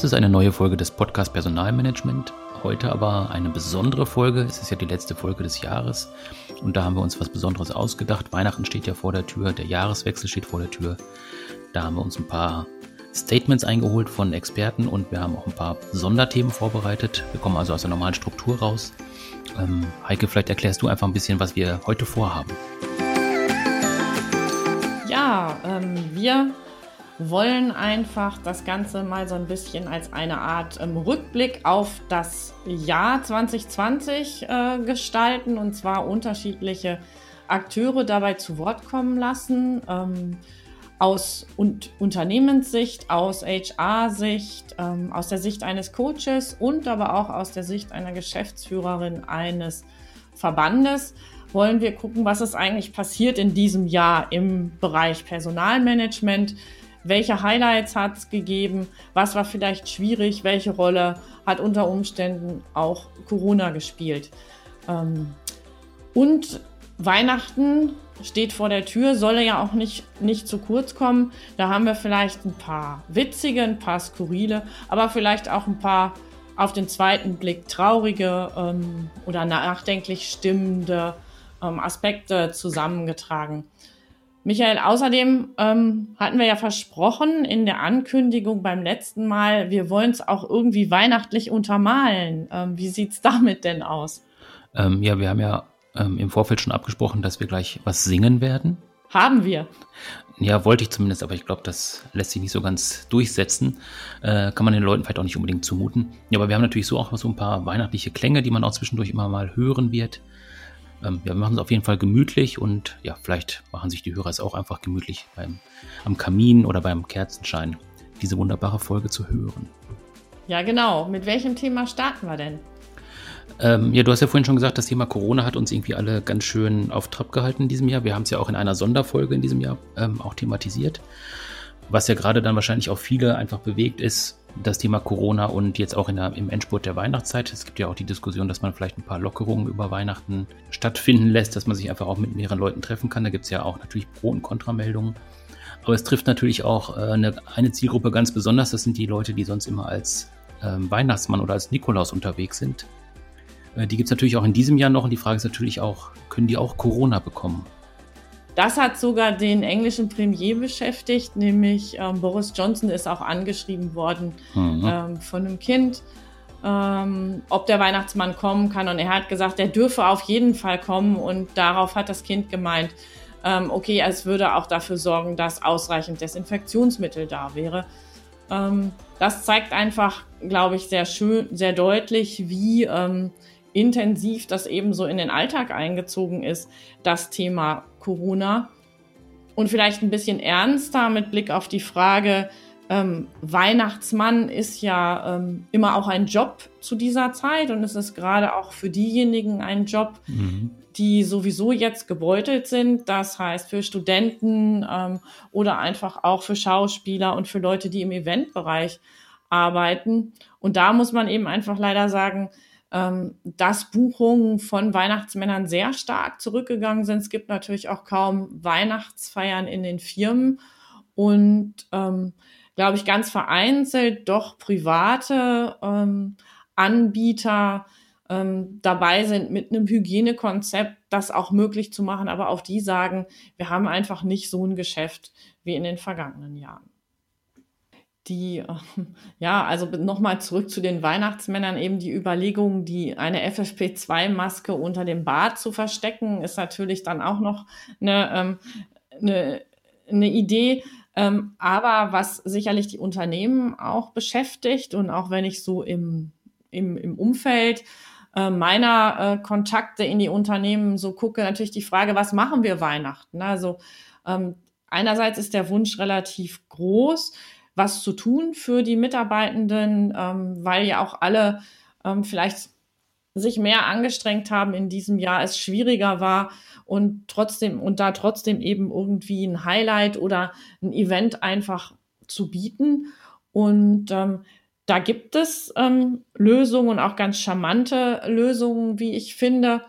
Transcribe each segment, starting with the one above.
Das ist eine neue Folge des Podcast Personalmanagement. Heute aber eine besondere Folge. Es ist ja die letzte Folge des Jahres und da haben wir uns was Besonderes ausgedacht. Weihnachten steht ja vor der Tür, der Jahreswechsel steht vor der Tür. Da haben wir uns ein paar Statements eingeholt von Experten und wir haben auch ein paar Sonderthemen vorbereitet. Wir kommen also aus der normalen Struktur raus. Ähm, Heike, vielleicht erklärst du einfach ein bisschen, was wir heute vorhaben. Ja, ähm, wir wollen einfach das Ganze mal so ein bisschen als eine Art ähm, Rückblick auf das Jahr 2020 äh, gestalten und zwar unterschiedliche Akteure dabei zu Wort kommen lassen. Ähm, aus und Unternehmenssicht, aus HR-Sicht, ähm, aus der Sicht eines Coaches und aber auch aus der Sicht einer Geschäftsführerin eines Verbandes wollen wir gucken, was ist eigentlich passiert in diesem Jahr im Bereich Personalmanagement welche Highlights hat es gegeben, was war vielleicht schwierig, welche Rolle hat unter Umständen auch Corona gespielt. Ähm, und Weihnachten steht vor der Tür, soll ja auch nicht, nicht zu kurz kommen. Da haben wir vielleicht ein paar witzige, ein paar skurrile, aber vielleicht auch ein paar auf den zweiten Blick traurige ähm, oder nachdenklich stimmende ähm, Aspekte zusammengetragen. Michael, außerdem ähm, hatten wir ja versprochen in der Ankündigung beim letzten Mal, wir wollen es auch irgendwie weihnachtlich untermalen. Ähm, wie sieht's damit denn aus? Ähm, ja, wir haben ja ähm, im Vorfeld schon abgesprochen, dass wir gleich was singen werden. Haben wir. Ja, wollte ich zumindest, aber ich glaube, das lässt sich nicht so ganz durchsetzen. Äh, kann man den Leuten vielleicht auch nicht unbedingt zumuten. Ja, aber wir haben natürlich so auch so ein paar weihnachtliche Klänge, die man auch zwischendurch immer mal hören wird. Ähm, ja, wir machen es auf jeden Fall gemütlich und ja, vielleicht machen sich die Hörer es auch einfach gemütlich beim, am Kamin oder beim Kerzenschein, diese wunderbare Folge zu hören. Ja, genau. Mit welchem Thema starten wir denn? Ähm, ja, du hast ja vorhin schon gesagt, das Thema Corona hat uns irgendwie alle ganz schön auf Trab gehalten in diesem Jahr. Wir haben es ja auch in einer Sonderfolge in diesem Jahr ähm, auch thematisiert. Was ja gerade dann wahrscheinlich auch viele einfach bewegt ist, das Thema Corona und jetzt auch in der, im Endspurt der Weihnachtszeit. Es gibt ja auch die Diskussion, dass man vielleicht ein paar Lockerungen über Weihnachten stattfinden lässt, dass man sich einfach auch mit mehreren Leuten treffen kann. Da gibt es ja auch natürlich Pro- und Kontrameldungen. Aber es trifft natürlich auch äh, eine, eine, Zielgruppe ganz besonders. Das sind die Leute, die sonst immer als äh, Weihnachtsmann oder als Nikolaus unterwegs sind. Äh, die gibt es natürlich auch in diesem Jahr noch. Und die Frage ist natürlich auch, können die auch Corona bekommen? Das hat sogar den englischen Premier beschäftigt, nämlich ähm, Boris Johnson ist auch angeschrieben worden mhm. ähm, von einem Kind, ähm, ob der Weihnachtsmann kommen kann. Und er hat gesagt, er dürfe auf jeden Fall kommen. Und darauf hat das Kind gemeint, ähm, okay, es würde auch dafür sorgen, dass ausreichend Desinfektionsmittel da wäre. Ähm, das zeigt einfach, glaube ich, sehr schön, sehr deutlich, wie ähm, intensiv das eben so in den Alltag eingezogen ist, das Thema Corona. Und vielleicht ein bisschen ernster mit Blick auf die Frage, ähm, Weihnachtsmann ist ja ähm, immer auch ein Job zu dieser Zeit und es ist gerade auch für diejenigen ein Job, mhm. die sowieso jetzt gebeutelt sind. Das heißt für Studenten ähm, oder einfach auch für Schauspieler und für Leute, die im Eventbereich arbeiten. Und da muss man eben einfach leider sagen, ähm, dass Buchungen von Weihnachtsmännern sehr stark zurückgegangen sind. Es gibt natürlich auch kaum Weihnachtsfeiern in den Firmen und ähm, glaube ich ganz vereinzelt doch private ähm, Anbieter ähm, dabei sind mit einem Hygienekonzept, das auch möglich zu machen. Aber auch die sagen, wir haben einfach nicht so ein Geschäft wie in den vergangenen Jahren die, ja, also nochmal zurück zu den Weihnachtsmännern, eben die Überlegung, die eine FFP2-Maske unter dem Bart zu verstecken, ist natürlich dann auch noch eine, ähm, eine, eine Idee. Ähm, aber was sicherlich die Unternehmen auch beschäftigt und auch wenn ich so im, im, im Umfeld äh, meiner äh, Kontakte in die Unternehmen so gucke, natürlich die Frage, was machen wir Weihnachten? Also ähm, einerseits ist der Wunsch relativ groß, was zu tun für die Mitarbeitenden, ähm, weil ja auch alle ähm, vielleicht sich mehr angestrengt haben in diesem Jahr, es schwieriger war und trotzdem und da trotzdem eben irgendwie ein Highlight oder ein Event einfach zu bieten. Und ähm, da gibt es ähm, Lösungen und auch ganz charmante Lösungen, wie ich finde.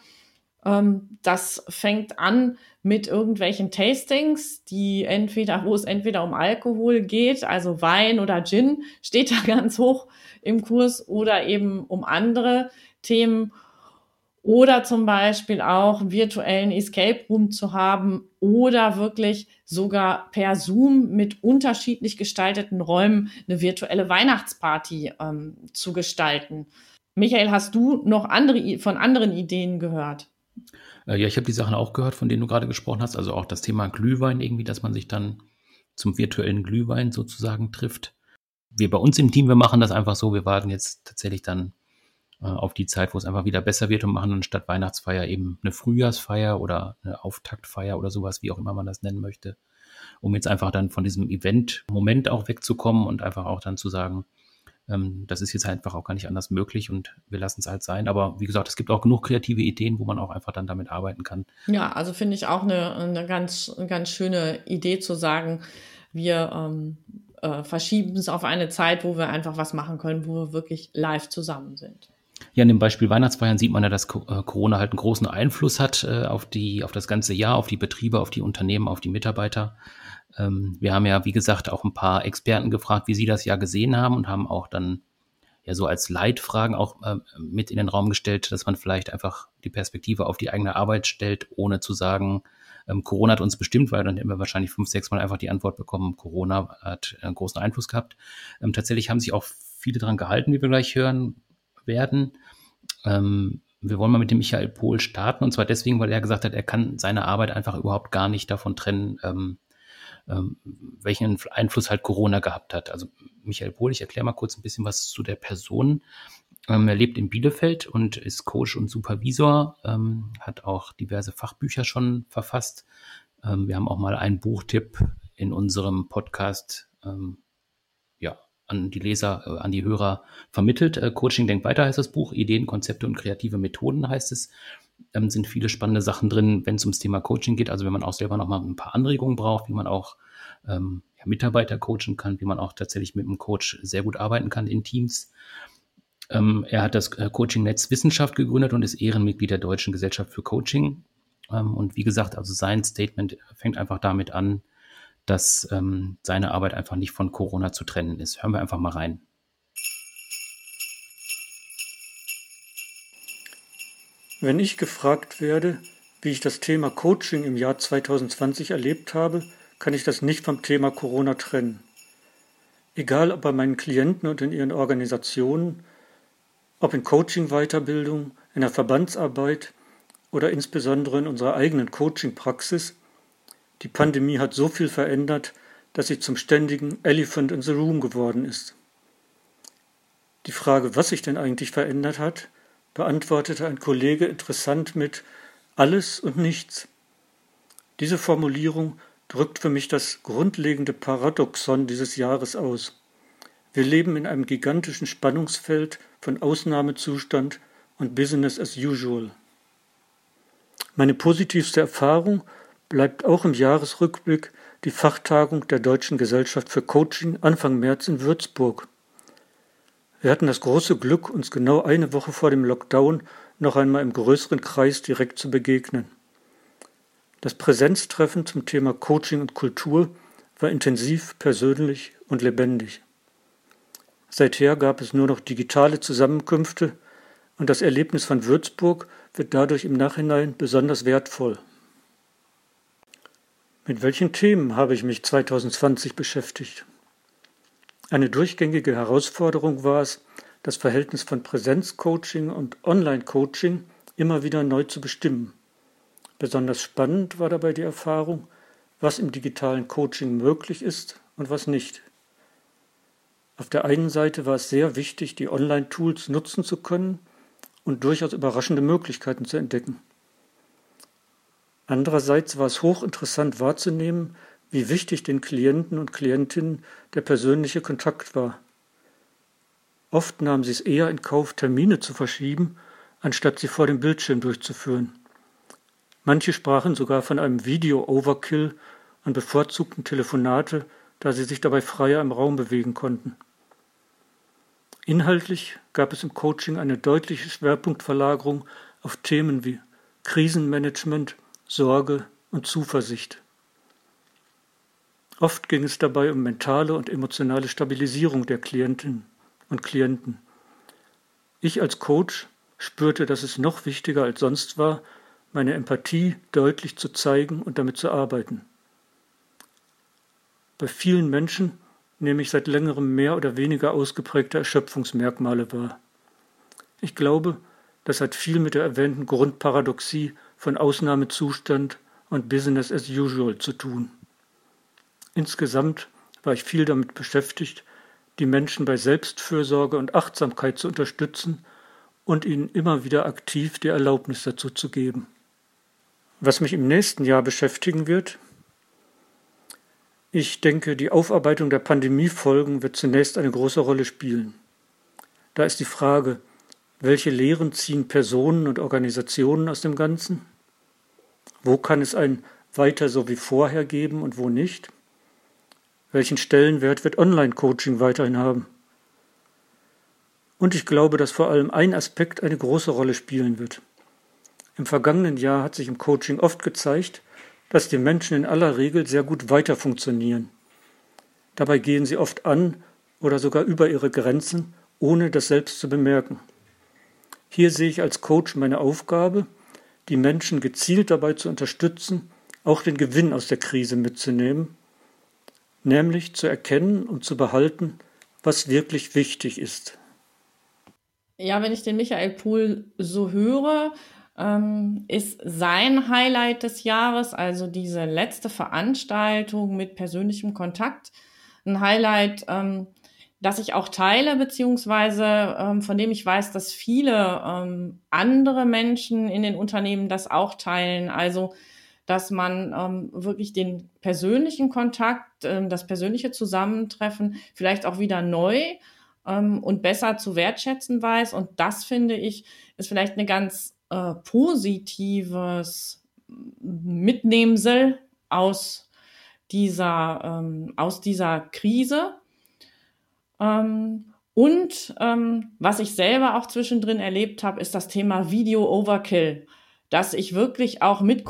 Ähm, das fängt an mit irgendwelchen Tastings, die entweder, wo es entweder um Alkohol geht, also Wein oder Gin steht da ganz hoch im Kurs oder eben um andere Themen oder zum Beispiel auch virtuellen Escape Room zu haben oder wirklich sogar per Zoom mit unterschiedlich gestalteten Räumen eine virtuelle Weihnachtsparty ähm, zu gestalten. Michael, hast du noch andere von anderen Ideen gehört? Äh, ja, ich habe die Sachen auch gehört, von denen du gerade gesprochen hast. Also auch das Thema Glühwein irgendwie, dass man sich dann zum virtuellen Glühwein sozusagen trifft. Wir bei uns im Team, wir machen das einfach so. Wir warten jetzt tatsächlich dann äh, auf die Zeit, wo es einfach wieder besser wird und machen dann statt Weihnachtsfeier eben eine Frühjahrsfeier oder eine Auftaktfeier oder sowas, wie auch immer man das nennen möchte, um jetzt einfach dann von diesem Event-Moment auch wegzukommen und einfach auch dann zu sagen, ähm, das ist jetzt einfach auch gar nicht anders möglich und wir lassen es halt sein. Aber wie gesagt, es gibt auch genug kreative Ideen, wo man auch einfach dann damit arbeiten kann. Ja, also finde ich auch eine, eine ganz, ganz schöne Idee zu sagen, wir ähm, äh, verschieben es auf eine Zeit, wo wir einfach was machen können, wo wir wirklich live zusammen sind. Ja, in dem Beispiel Weihnachtsfeiern sieht man ja, dass äh, Corona halt einen großen Einfluss hat äh, auf die, auf das ganze Jahr, auf die Betriebe, auf die Unternehmen, auf die Mitarbeiter. Ähm, wir haben ja, wie gesagt, auch ein paar Experten gefragt, wie sie das Jahr gesehen haben und haben auch dann ja so als Leitfragen auch äh, mit in den Raum gestellt, dass man vielleicht einfach die Perspektive auf die eigene Arbeit stellt, ohne zu sagen, ähm, Corona hat uns bestimmt, weil dann hätten wir wahrscheinlich fünf, sechs Mal einfach die Antwort bekommen, Corona hat einen großen Einfluss gehabt. Ähm, tatsächlich haben sich auch viele dran gehalten, wie wir gleich hören werden. Ähm, wir wollen mal mit dem Michael Pohl starten und zwar deswegen, weil er gesagt hat, er kann seine Arbeit einfach überhaupt gar nicht davon trennen, ähm, ähm, welchen Einfluss halt Corona gehabt hat. Also Michael Pohl, ich erkläre mal kurz ein bisschen was zu der Person. Ähm, er lebt in Bielefeld und ist Coach und Supervisor, ähm, hat auch diverse Fachbücher schon verfasst. Ähm, wir haben auch mal einen Buchtipp in unserem Podcast ähm, ja, an die Leser, äh, an die Hörer vermittelt. Äh, Coaching denkt weiter heißt das Buch, Ideen, Konzepte und kreative Methoden heißt es ähm, sind viele spannende Sachen drin, wenn es ums Thema Coaching geht. Also wenn man auch selber noch mal ein paar Anregungen braucht, wie man auch ähm, ja, Mitarbeiter coachen kann, wie man auch tatsächlich mit einem Coach sehr gut arbeiten kann in Teams. Ähm, er hat das äh, Coaching-Netz Wissenschaft gegründet und ist Ehrenmitglied der Deutschen Gesellschaft für Coaching. Ähm, und wie gesagt, also sein Statement fängt einfach damit an, dass ähm, seine Arbeit einfach nicht von Corona zu trennen ist. Hören wir einfach mal rein. Wenn ich gefragt werde, wie ich das Thema Coaching im Jahr 2020 erlebt habe, kann ich das nicht vom Thema Corona trennen. Egal ob bei meinen Klienten und in ihren Organisationen, ob in Coaching-Weiterbildung, in der Verbandsarbeit oder insbesondere in unserer eigenen Coaching-Praxis, die Pandemie hat so viel verändert, dass sie zum ständigen Elephant in the Room geworden ist. Die Frage, was sich denn eigentlich verändert hat, beantwortete ein Kollege interessant mit alles und nichts. Diese Formulierung drückt für mich das grundlegende Paradoxon dieses Jahres aus. Wir leben in einem gigantischen Spannungsfeld von Ausnahmezustand und Business as usual. Meine positivste Erfahrung bleibt auch im Jahresrückblick die Fachtagung der Deutschen Gesellschaft für Coaching Anfang März in Würzburg. Wir hatten das große Glück, uns genau eine Woche vor dem Lockdown noch einmal im größeren Kreis direkt zu begegnen. Das Präsenztreffen zum Thema Coaching und Kultur war intensiv, persönlich und lebendig. Seither gab es nur noch digitale Zusammenkünfte und das Erlebnis von Würzburg wird dadurch im Nachhinein besonders wertvoll. Mit welchen Themen habe ich mich 2020 beschäftigt? Eine durchgängige Herausforderung war es, das Verhältnis von Präsenzcoaching und Online-Coaching immer wieder neu zu bestimmen. Besonders spannend war dabei die Erfahrung, was im digitalen Coaching möglich ist und was nicht. Auf der einen Seite war es sehr wichtig, die Online-Tools nutzen zu können und durchaus überraschende Möglichkeiten zu entdecken. Andererseits war es hochinteressant wahrzunehmen, wie wichtig den Klienten und Klientinnen der persönliche Kontakt war. Oft nahmen sie es eher in Kauf, Termine zu verschieben, anstatt sie vor dem Bildschirm durchzuführen. Manche sprachen sogar von einem Video-Overkill und bevorzugten Telefonate, da sie sich dabei freier im Raum bewegen konnten. Inhaltlich gab es im Coaching eine deutliche Schwerpunktverlagerung auf Themen wie Krisenmanagement, Sorge und Zuversicht. Oft ging es dabei um mentale und emotionale Stabilisierung der Klientinnen und Klienten. Ich als Coach spürte, dass es noch wichtiger als sonst war, meine Empathie deutlich zu zeigen und damit zu arbeiten. Bei vielen Menschen nehme ich seit längerem mehr oder weniger ausgeprägte Erschöpfungsmerkmale wahr. Ich glaube, das hat viel mit der erwähnten Grundparadoxie von Ausnahmezustand und Business as usual zu tun. Insgesamt war ich viel damit beschäftigt, die Menschen bei Selbstfürsorge und Achtsamkeit zu unterstützen und ihnen immer wieder aktiv die Erlaubnis dazu zu geben. Was mich im nächsten Jahr beschäftigen wird, ich denke, die Aufarbeitung der Pandemiefolgen wird zunächst eine große Rolle spielen. Da ist die Frage, welche Lehren ziehen Personen und Organisationen aus dem Ganzen? Wo kann es ein weiter so wie vorher geben und wo nicht? Welchen Stellenwert wird Online-Coaching weiterhin haben? Und ich glaube, dass vor allem ein Aspekt eine große Rolle spielen wird. Im vergangenen Jahr hat sich im Coaching oft gezeigt, dass die Menschen in aller Regel sehr gut weiter funktionieren. Dabei gehen sie oft an oder sogar über ihre Grenzen, ohne das selbst zu bemerken. Hier sehe ich als Coach meine Aufgabe, die Menschen gezielt dabei zu unterstützen, auch den Gewinn aus der Krise mitzunehmen, nämlich zu erkennen und zu behalten, was wirklich wichtig ist. Ja, wenn ich den Michael Pohl so höre, ähm, ist sein Highlight des Jahres, also diese letzte Veranstaltung mit persönlichem Kontakt, ein Highlight, ähm, das ich auch teile, beziehungsweise ähm, von dem ich weiß, dass viele ähm, andere Menschen in den Unternehmen das auch teilen. Also, dass man ähm, wirklich den persönlichen Kontakt, ähm, das persönliche Zusammentreffen vielleicht auch wieder neu ähm, und besser zu wertschätzen weiß. Und das finde ich, ist vielleicht eine ganz äh, positives Mitnehmsel aus dieser, ähm, aus dieser Krise. Ähm, und ähm, was ich selber auch zwischendrin erlebt habe, ist das Thema Video Overkill, dass ich wirklich auch mit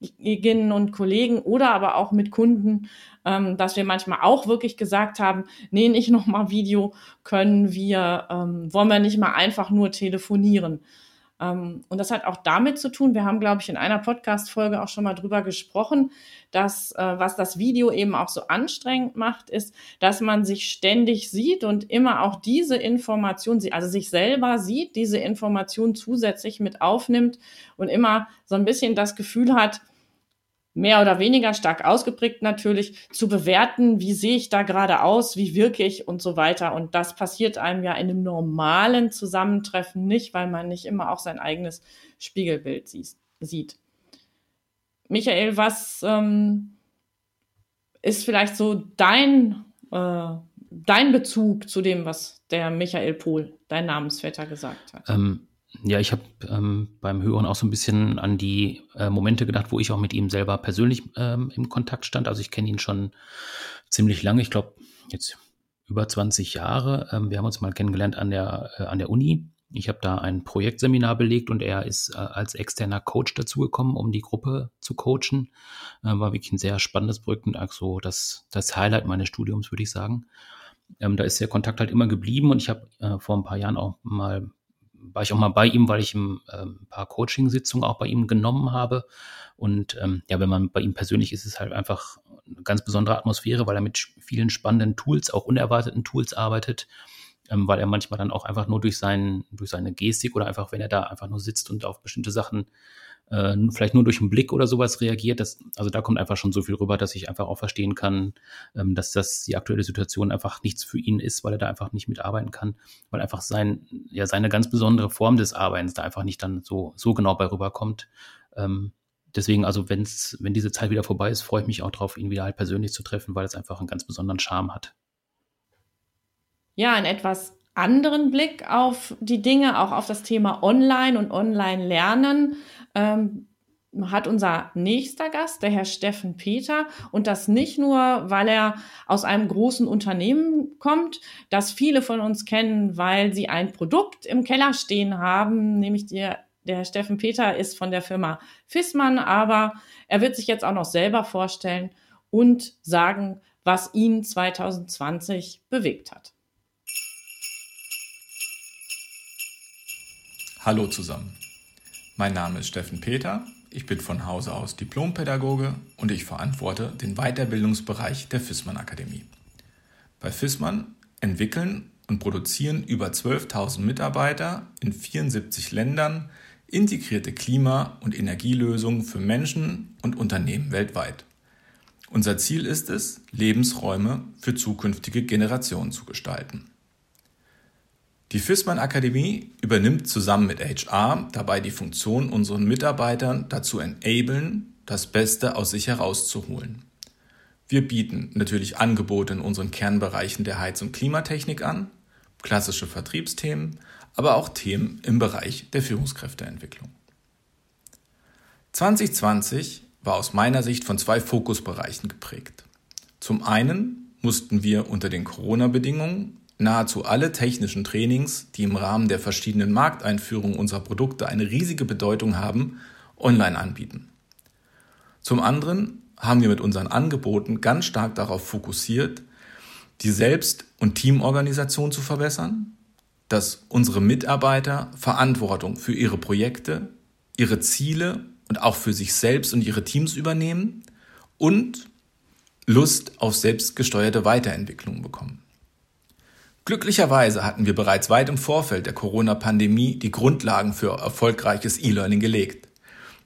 Kolleginnen und Kollegen oder aber auch mit Kunden, ähm, dass wir manchmal auch wirklich gesagt haben, nee, nicht nochmal Video, können wir, ähm, wollen wir nicht mal einfach nur telefonieren. Ähm, und das hat auch damit zu tun, wir haben, glaube ich, in einer Podcast-Folge auch schon mal drüber gesprochen, dass äh, was das Video eben auch so anstrengend macht, ist, dass man sich ständig sieht und immer auch diese Information, also sich selber sieht, diese Information zusätzlich mit aufnimmt und immer so ein bisschen das Gefühl hat, mehr oder weniger stark ausgeprägt natürlich, zu bewerten, wie sehe ich da gerade aus, wie wirke ich und so weiter. Und das passiert einem ja in einem normalen Zusammentreffen nicht, weil man nicht immer auch sein eigenes Spiegelbild sieht. Michael, was ähm, ist vielleicht so dein, äh, dein Bezug zu dem, was der Michael Pohl, dein Namensvetter, gesagt hat? Ähm, ja, ich habe ähm, beim Hören auch so ein bisschen an die äh, Momente gedacht, wo ich auch mit ihm selber persönlich ähm, im Kontakt stand. Also ich kenne ihn schon ziemlich lange, ich glaube jetzt über 20 Jahre. Ähm, wir haben uns mal kennengelernt an der, äh, an der Uni. Ich habe da ein Projektseminar belegt und er ist äh, als externer Coach dazugekommen, um die Gruppe zu coachen. Äh, war wirklich ein sehr spannendes Projekt und also das, das Highlight meines Studiums, würde ich sagen. Ähm, da ist der Kontakt halt immer geblieben und ich habe äh, vor ein paar Jahren auch mal war ich auch mal bei ihm, weil ich ein, ähm, ein paar Coaching-Sitzungen auch bei ihm genommen habe. Und ähm, ja, wenn man bei ihm persönlich ist, ist es halt einfach eine ganz besondere Atmosphäre, weil er mit vielen spannenden Tools, auch unerwarteten Tools arbeitet, ähm, weil er manchmal dann auch einfach nur durch, sein, durch seine Gestik oder einfach, wenn er da einfach nur sitzt und auf bestimmte Sachen äh, vielleicht nur durch einen Blick oder sowas reagiert. Das, also da kommt einfach schon so viel rüber, dass ich einfach auch verstehen kann, ähm, dass das die aktuelle Situation einfach nichts für ihn ist, weil er da einfach nicht mitarbeiten kann, weil einfach sein, ja, seine ganz besondere Form des Arbeitens da einfach nicht dann so, so genau bei rüberkommt. Ähm, deswegen, also wenn's, wenn diese Zeit wieder vorbei ist, freue ich mich auch drauf, ihn wieder halt persönlich zu treffen, weil es einfach einen ganz besonderen Charme hat. Ja, ein etwas anderen Blick auf die Dinge, auch auf das Thema Online und Online-Lernen ähm, hat unser nächster Gast, der Herr Steffen Peter, und das nicht nur, weil er aus einem großen Unternehmen kommt, das viele von uns kennen, weil sie ein Produkt im Keller stehen haben, nämlich die, der Steffen Peter ist von der Firma Fissmann, aber er wird sich jetzt auch noch selber vorstellen und sagen, was ihn 2020 bewegt hat. Hallo zusammen. Mein Name ist Steffen Peter. Ich bin von Hause aus Diplompädagoge und ich verantworte den Weiterbildungsbereich der Fissmann Akademie. Bei Fissmann entwickeln und produzieren über 12.000 Mitarbeiter in 74 Ländern integrierte Klima- und Energielösungen für Menschen und Unternehmen weltweit. Unser Ziel ist es, Lebensräume für zukünftige Generationen zu gestalten. Die Fissmann Akademie übernimmt zusammen mit HR dabei die Funktion, unseren Mitarbeitern dazu enablen, das Beste aus sich herauszuholen. Wir bieten natürlich Angebote in unseren Kernbereichen der Heiz- und Klimatechnik an, klassische Vertriebsthemen, aber auch Themen im Bereich der Führungskräfteentwicklung. 2020 war aus meiner Sicht von zwei Fokusbereichen geprägt. Zum einen mussten wir unter den Corona-Bedingungen nahezu alle technischen Trainings, die im Rahmen der verschiedenen Markteinführungen unserer Produkte eine riesige Bedeutung haben, online anbieten. Zum anderen haben wir mit unseren Angeboten ganz stark darauf fokussiert, die Selbst- und Teamorganisation zu verbessern, dass unsere Mitarbeiter Verantwortung für ihre Projekte, ihre Ziele und auch für sich selbst und ihre Teams übernehmen und Lust auf selbstgesteuerte Weiterentwicklung bekommen. Glücklicherweise hatten wir bereits weit im Vorfeld der Corona-Pandemie die Grundlagen für erfolgreiches E-Learning gelegt.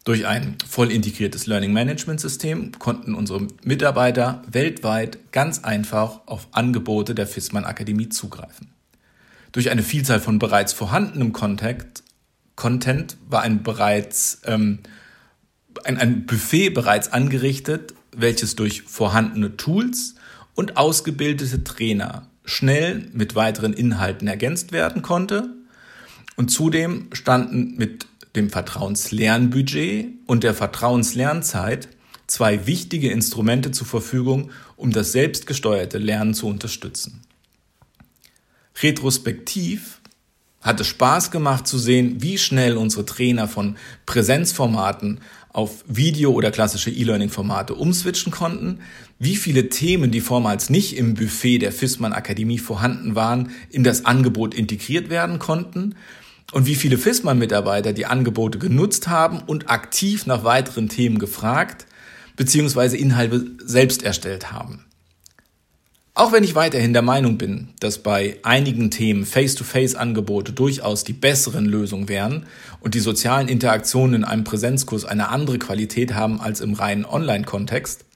Durch ein voll integriertes Learning Management System konnten unsere Mitarbeiter weltweit ganz einfach auf Angebote der FISMAN Akademie zugreifen. Durch eine Vielzahl von bereits vorhandenem Content, Content war ein bereits ähm, ein, ein Buffet bereits angerichtet, welches durch vorhandene Tools und ausgebildete Trainer schnell mit weiteren Inhalten ergänzt werden konnte. Und zudem standen mit dem Vertrauenslernbudget und der Vertrauenslernzeit zwei wichtige Instrumente zur Verfügung, um das selbstgesteuerte Lernen zu unterstützen. Retrospektiv hat es Spaß gemacht zu sehen, wie schnell unsere Trainer von Präsenzformaten auf Video- oder klassische E-Learning-Formate umswitchen konnten, wie viele Themen, die vormals nicht im Buffet der FISMAN Akademie vorhanden waren, in das Angebot integriert werden konnten und wie viele FISMAN-Mitarbeiter die Angebote genutzt haben und aktiv nach weiteren Themen gefragt bzw. Inhalte selbst erstellt haben. Auch wenn ich weiterhin der Meinung bin, dass bei einigen Themen Face-to-Face-Angebote durchaus die besseren Lösungen wären und die sozialen Interaktionen in einem Präsenzkurs eine andere Qualität haben als im reinen Online-Kontext,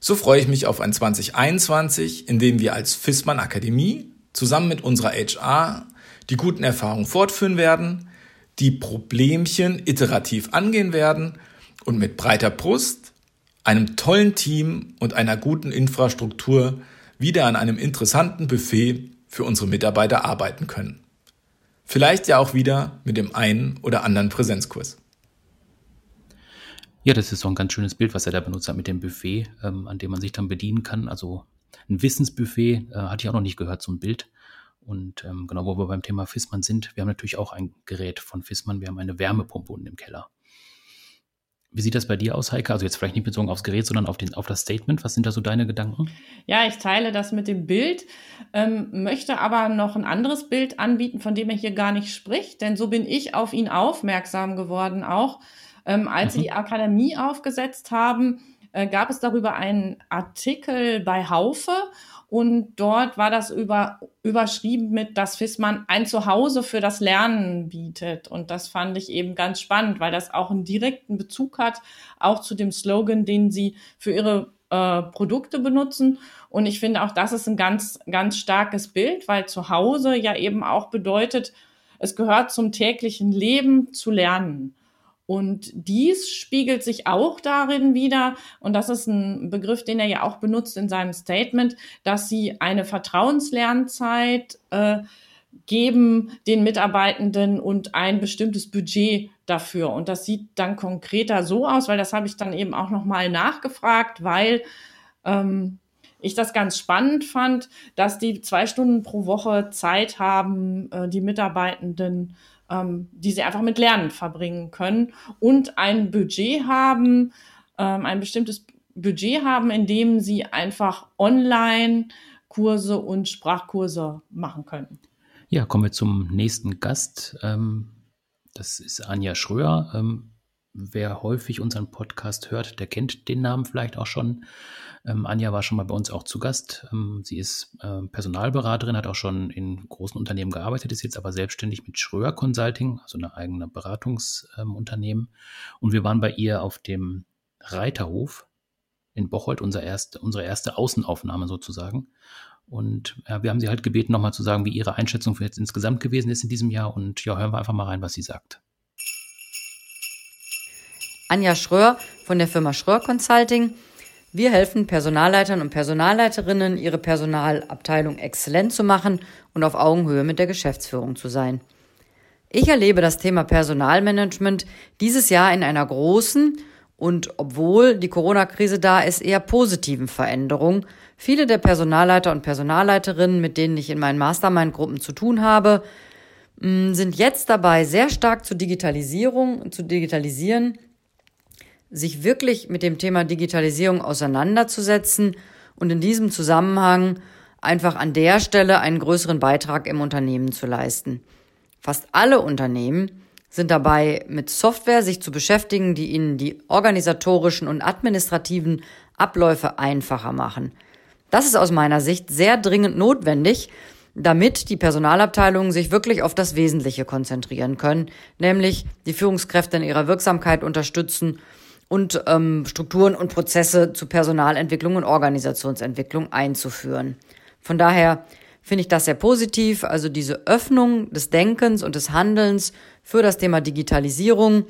so freue ich mich auf ein 2021, in dem wir als FISMAN Akademie zusammen mit unserer HR die guten Erfahrungen fortführen werden, die Problemchen iterativ angehen werden und mit breiter Brust, einem tollen Team und einer guten Infrastruktur wieder an einem interessanten Buffet für unsere Mitarbeiter arbeiten können. Vielleicht ja auch wieder mit dem einen oder anderen Präsenzkurs. Ja, das ist so ein ganz schönes Bild, was er da benutzt hat mit dem Buffet, ähm, an dem man sich dann bedienen kann. Also ein Wissensbuffet äh, hatte ich auch noch nicht gehört, so ein Bild. Und ähm, genau, wo wir beim Thema Fissmann sind, wir haben natürlich auch ein Gerät von Fissmann. Wir haben eine Wärmepumpe unten im Keller. Wie sieht das bei dir aus, Heike? Also jetzt vielleicht nicht bezogen aufs Gerät, sondern auf, den, auf das Statement. Was sind da so deine Gedanken? Ja, ich teile das mit dem Bild, ähm, möchte aber noch ein anderes Bild anbieten, von dem er hier gar nicht spricht, denn so bin ich auf ihn aufmerksam geworden auch. Ähm, als mhm. sie die Akademie aufgesetzt haben, äh, gab es darüber einen Artikel bei Haufe und dort war das über, überschrieben mit, dass FISMAN ein Zuhause für das Lernen bietet. Und das fand ich eben ganz spannend, weil das auch einen direkten Bezug hat, auch zu dem Slogan, den sie für ihre äh, Produkte benutzen. Und ich finde auch, das ist ein ganz, ganz starkes Bild, weil Zuhause ja eben auch bedeutet, es gehört zum täglichen Leben zu lernen. Und dies spiegelt sich auch darin wieder, und das ist ein Begriff, den er ja auch benutzt in seinem Statement, dass sie eine Vertrauenslernzeit äh, geben den Mitarbeitenden und ein bestimmtes Budget dafür. Und das sieht dann konkreter so aus, weil das habe ich dann eben auch nochmal nachgefragt, weil ähm, ich das ganz spannend fand, dass die zwei Stunden pro Woche Zeit haben, äh, die Mitarbeitenden ähm, die sie einfach mit Lernen verbringen können und ein Budget haben, ähm, ein bestimmtes Budget haben, in dem sie einfach online Kurse und Sprachkurse machen können. Ja, kommen wir zum nächsten Gast. Ähm, das ist Anja Schröer. Ähm, wer häufig unseren Podcast hört, der kennt den Namen vielleicht auch schon. Ähm, Anja war schon mal bei uns auch zu Gast. Ähm, sie ist äh, Personalberaterin, hat auch schon in großen Unternehmen gearbeitet, ist jetzt aber selbstständig mit Schröer Consulting, also eine eigene Beratungsunternehmen. Und wir waren bei ihr auf dem Reiterhof in Bocholt, unser erste, unsere erste Außenaufnahme sozusagen. Und ja, wir haben sie halt gebeten, nochmal zu sagen, wie ihre Einschätzung für jetzt insgesamt gewesen ist in diesem Jahr. Und ja, hören wir einfach mal rein, was sie sagt. Anja Schröer von der Firma Schröer Consulting. Wir helfen Personalleitern und Personalleiterinnen, ihre Personalabteilung exzellent zu machen und auf Augenhöhe mit der Geschäftsführung zu sein. Ich erlebe das Thema Personalmanagement dieses Jahr in einer großen und obwohl die Corona-Krise da ist, eher positiven Veränderung. Viele der Personalleiter und Personalleiterinnen, mit denen ich in meinen Mastermind-Gruppen zu tun habe, mm, sind jetzt dabei, sehr stark zur Digitalisierung, zu digitalisieren, sich wirklich mit dem Thema Digitalisierung auseinanderzusetzen und in diesem Zusammenhang einfach an der Stelle einen größeren Beitrag im Unternehmen zu leisten. Fast alle Unternehmen sind dabei, mit Software sich zu beschäftigen, die ihnen die organisatorischen und administrativen Abläufe einfacher machen. Das ist aus meiner Sicht sehr dringend notwendig, damit die Personalabteilungen sich wirklich auf das Wesentliche konzentrieren können, nämlich die Führungskräfte in ihrer Wirksamkeit unterstützen und ähm, Strukturen und Prozesse zu Personalentwicklung und Organisationsentwicklung einzuführen. Von daher finde ich das sehr positiv. Also diese Öffnung des Denkens und des Handelns für das Thema Digitalisierung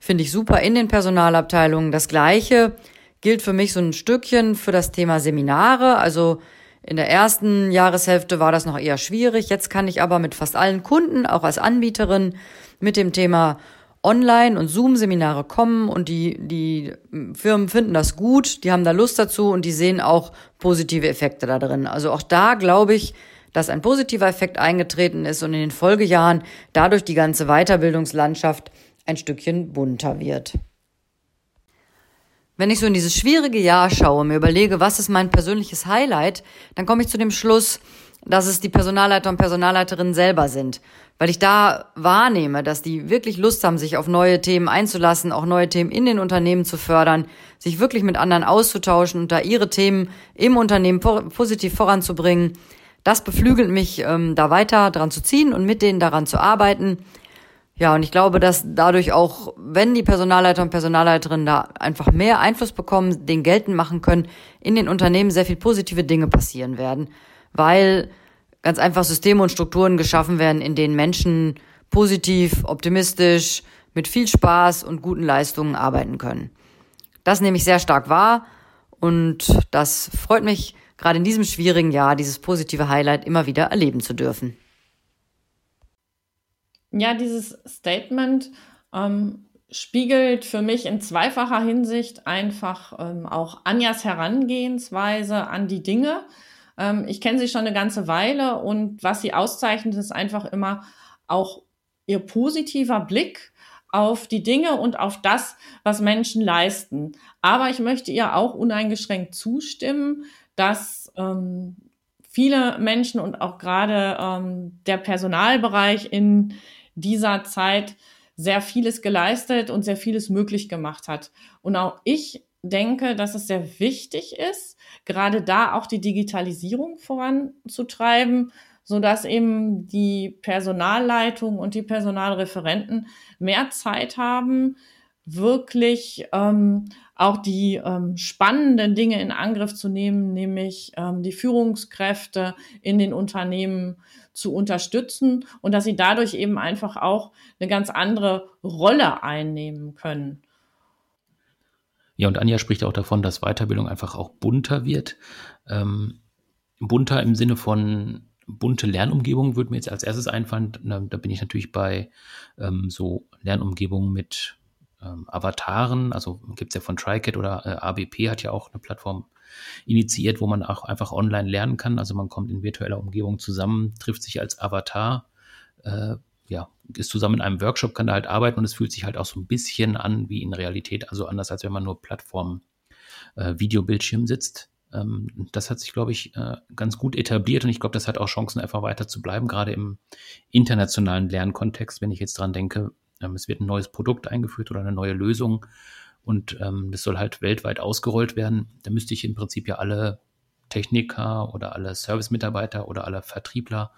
finde ich super in den Personalabteilungen. Das Gleiche gilt für mich so ein Stückchen für das Thema Seminare. Also in der ersten Jahreshälfte war das noch eher schwierig. Jetzt kann ich aber mit fast allen Kunden, auch als Anbieterin, mit dem Thema Online- und Zoom-Seminare kommen und die, die Firmen finden das gut, die haben da Lust dazu und die sehen auch positive Effekte da drin. Also auch da glaube ich, dass ein positiver Effekt eingetreten ist und in den Folgejahren dadurch die ganze Weiterbildungslandschaft ein Stückchen bunter wird. Wenn ich so in dieses schwierige Jahr schaue, mir überlege, was ist mein persönliches Highlight, dann komme ich zu dem Schluss, dass es die Personalleiter und Personalleiterinnen selber sind. Weil ich da wahrnehme, dass die wirklich Lust haben, sich auf neue Themen einzulassen, auch neue Themen in den Unternehmen zu fördern, sich wirklich mit anderen auszutauschen und da ihre Themen im Unternehmen positiv voranzubringen. Das beflügelt mich, ähm, da weiter dran zu ziehen und mit denen daran zu arbeiten. Ja, und ich glaube, dass dadurch auch, wenn die Personalleiter und Personalleiterinnen da einfach mehr Einfluss bekommen, den geltend machen können, in den Unternehmen sehr viel positive Dinge passieren werden, weil ganz einfach Systeme und Strukturen geschaffen werden, in denen Menschen positiv, optimistisch, mit viel Spaß und guten Leistungen arbeiten können. Das nehme ich sehr stark wahr und das freut mich, gerade in diesem schwierigen Jahr dieses positive Highlight immer wieder erleben zu dürfen. Ja, dieses Statement ähm, spiegelt für mich in zweifacher Hinsicht einfach ähm, auch Anjas Herangehensweise an die Dinge. Ähm, ich kenne sie schon eine ganze Weile und was sie auszeichnet, ist einfach immer auch ihr positiver Blick auf die Dinge und auf das, was Menschen leisten. Aber ich möchte ihr auch uneingeschränkt zustimmen, dass ähm, viele Menschen und auch gerade ähm, der Personalbereich in dieser Zeit sehr vieles geleistet und sehr vieles möglich gemacht hat. Und auch ich denke, dass es sehr wichtig ist, gerade da auch die Digitalisierung voranzutreiben, so dass eben die Personalleitung und die Personalreferenten mehr Zeit haben, wirklich ähm, auch die ähm, spannenden Dinge in Angriff zu nehmen, nämlich ähm, die Führungskräfte in den Unternehmen zu unterstützen und dass sie dadurch eben einfach auch eine ganz andere Rolle einnehmen können. Ja, und Anja spricht auch davon, dass Weiterbildung einfach auch bunter wird. Ähm, bunter im Sinne von bunte Lernumgebung würde mir jetzt als erstes einfallen. Da, da bin ich natürlich bei ähm, so Lernumgebungen mit ähm, Avataren, also gibt es ja von TriCat oder äh, ABP hat ja auch eine Plattform initiiert, wo man auch einfach online lernen kann. Also man kommt in virtueller Umgebung zusammen, trifft sich als Avatar, äh, ja, ist zusammen in einem Workshop, kann da halt arbeiten und es fühlt sich halt auch so ein bisschen an wie in Realität, also anders als wenn man nur Plattform äh, Videobildschirm sitzt. Ähm, das hat sich, glaube ich, äh, ganz gut etabliert und ich glaube, das hat auch Chancen, einfach weiter zu bleiben, gerade im internationalen Lernkontext, wenn ich jetzt dran denke, es wird ein neues Produkt eingeführt oder eine neue Lösung und ähm, das soll halt weltweit ausgerollt werden. Da müsste ich im Prinzip ja alle Techniker oder alle Service-Mitarbeiter oder alle Vertriebler